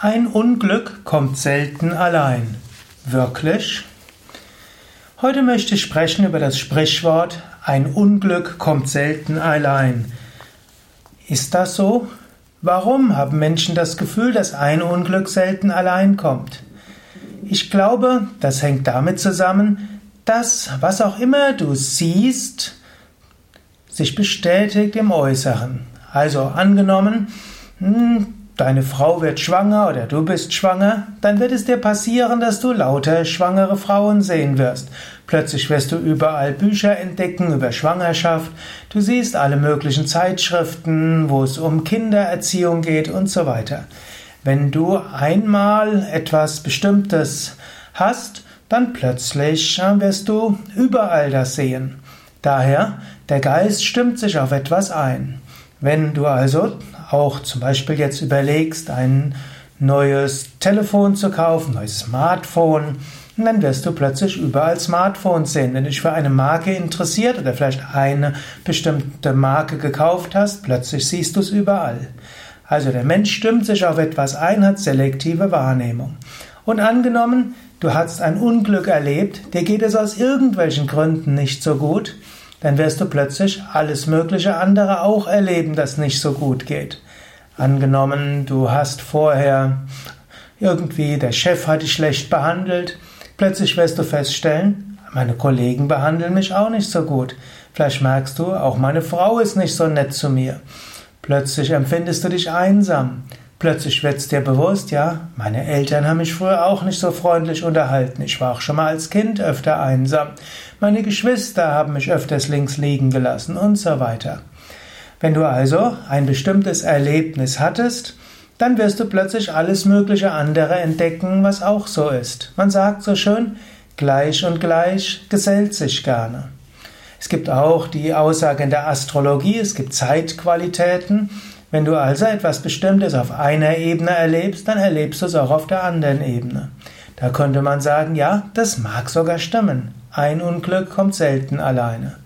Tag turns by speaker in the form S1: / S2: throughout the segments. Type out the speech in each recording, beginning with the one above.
S1: Ein Unglück kommt selten allein. Wirklich? Heute möchte ich sprechen über das Sprichwort Ein Unglück kommt selten allein. Ist das so? Warum haben Menschen das Gefühl, dass ein Unglück selten allein kommt? Ich glaube, das hängt damit zusammen, dass was auch immer du siehst, sich bestätigt im Äußeren. Also angenommen, hm, deine Frau wird schwanger oder du bist schwanger, dann wird es dir passieren, dass du lauter schwangere Frauen sehen wirst. Plötzlich wirst du überall Bücher entdecken über Schwangerschaft, du siehst alle möglichen Zeitschriften, wo es um Kindererziehung geht und so weiter. Wenn du einmal etwas Bestimmtes hast, dann plötzlich wirst du überall das sehen. Daher, der Geist stimmt sich auf etwas ein. Wenn du also auch zum Beispiel jetzt überlegst, ein neues Telefon zu kaufen, neues Smartphone, dann wirst du plötzlich überall Smartphones sehen. Wenn du dich für eine Marke interessiert oder vielleicht eine bestimmte Marke gekauft hast, plötzlich siehst du es überall. Also der Mensch stimmt sich auf etwas ein, hat selektive Wahrnehmung. Und angenommen, du hast ein Unglück erlebt, dir geht es aus irgendwelchen Gründen nicht so gut, dann wirst du plötzlich alles mögliche andere auch erleben, das nicht so gut geht. Angenommen, du hast vorher irgendwie, der Chef hat dich schlecht behandelt, plötzlich wirst du feststellen, meine Kollegen behandeln mich auch nicht so gut. Vielleicht merkst du, auch meine Frau ist nicht so nett zu mir. Plötzlich empfindest du dich einsam. Plötzlich wird dir bewusst, ja, meine Eltern haben mich früher auch nicht so freundlich unterhalten. Ich war auch schon mal als Kind öfter einsam. Meine Geschwister haben mich öfters links liegen gelassen und so weiter. Wenn du also ein bestimmtes Erlebnis hattest, dann wirst du plötzlich alles mögliche andere entdecken, was auch so ist. Man sagt so schön, gleich und gleich gesellt sich gerne. Es gibt auch die Aussage in der Astrologie, es gibt Zeitqualitäten. Wenn du also etwas Bestimmtes auf einer Ebene erlebst, dann erlebst du es auch auf der anderen Ebene. Da könnte man sagen, ja, das mag sogar stimmen. Ein Unglück kommt selten alleine.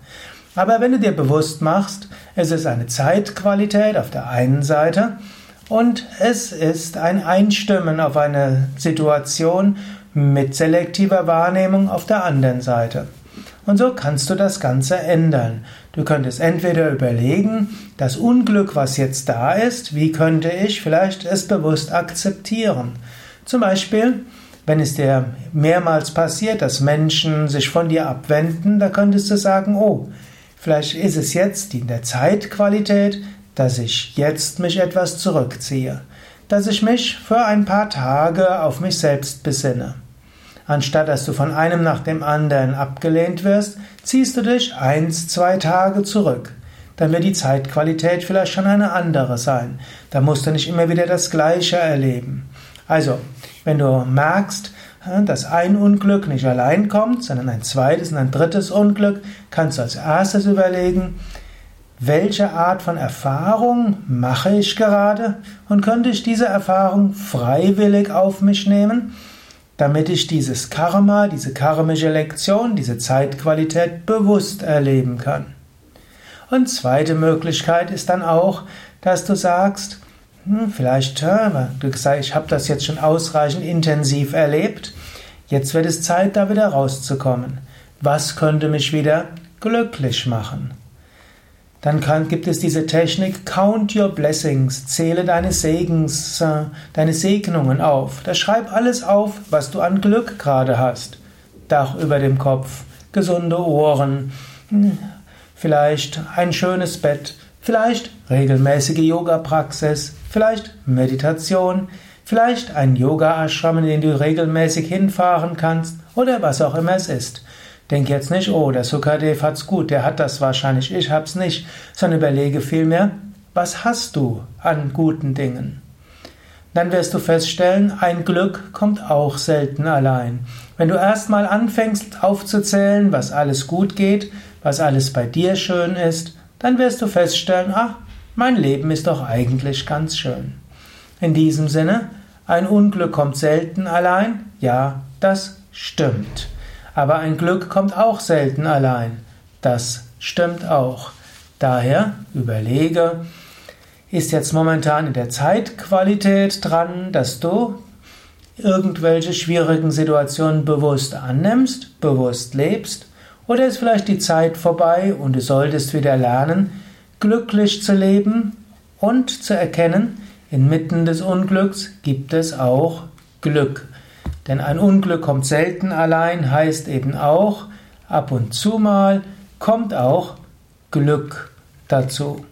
S1: Aber wenn du dir bewusst machst, es ist eine Zeitqualität auf der einen Seite und es ist ein Einstimmen auf eine Situation mit selektiver Wahrnehmung auf der anderen Seite. Und so kannst du das Ganze ändern. Du könntest entweder überlegen, das Unglück, was jetzt da ist, wie könnte ich vielleicht es bewusst akzeptieren? Zum Beispiel, wenn es dir mehrmals passiert, dass Menschen sich von dir abwenden, da könntest du sagen, oh, vielleicht ist es jetzt in der Zeitqualität, dass ich jetzt mich etwas zurückziehe, dass ich mich für ein paar Tage auf mich selbst besinne. Anstatt dass du von einem nach dem anderen abgelehnt wirst, ziehst du dich eins, zwei Tage zurück. Dann wird die Zeitqualität vielleicht schon eine andere sein. Da musst du nicht immer wieder das Gleiche erleben. Also, wenn du merkst, dass ein Unglück nicht allein kommt, sondern ein zweites und ein drittes Unglück, kannst du als erstes überlegen, welche Art von Erfahrung mache ich gerade und könnte ich diese Erfahrung freiwillig auf mich nehmen damit ich dieses Karma, diese karmische Lektion, diese Zeitqualität bewusst erleben kann. Und zweite Möglichkeit ist dann auch, dass du sagst, hm, vielleicht, du gesagt, ich habe das jetzt schon ausreichend intensiv erlebt, jetzt wird es Zeit, da wieder rauszukommen. Was könnte mich wieder glücklich machen? Dann kann, gibt es diese Technik Count Your Blessings, zähle deine Segens, äh, deine Segnungen auf. Da schreib alles auf, was du an Glück gerade hast. Dach über dem Kopf, gesunde Ohren, hm, vielleicht ein schönes Bett, vielleicht regelmäßige Yoga-Praxis, vielleicht Meditation, vielleicht ein Yoga-Ashram, in den du regelmäßig hinfahren kannst oder was auch immer es ist. Denk jetzt nicht, oh, der Sukadev hat's gut, der hat das wahrscheinlich, ich hab's nicht, sondern überlege vielmehr, was hast du an guten Dingen? Dann wirst du feststellen, ein Glück kommt auch selten allein. Wenn du erstmal anfängst aufzuzählen, was alles gut geht, was alles bei dir schön ist, dann wirst du feststellen, ach, mein Leben ist doch eigentlich ganz schön. In diesem Sinne, ein Unglück kommt selten allein, ja, das stimmt. Aber ein Glück kommt auch selten allein. Das stimmt auch. Daher überlege, ist jetzt momentan in der Zeitqualität dran, dass du irgendwelche schwierigen Situationen bewusst annimmst, bewusst lebst? Oder ist vielleicht die Zeit vorbei und du solltest wieder lernen, glücklich zu leben und zu erkennen, inmitten des Unglücks gibt es auch Glück. Denn ein Unglück kommt selten allein, heißt eben auch, ab und zu mal kommt auch Glück dazu.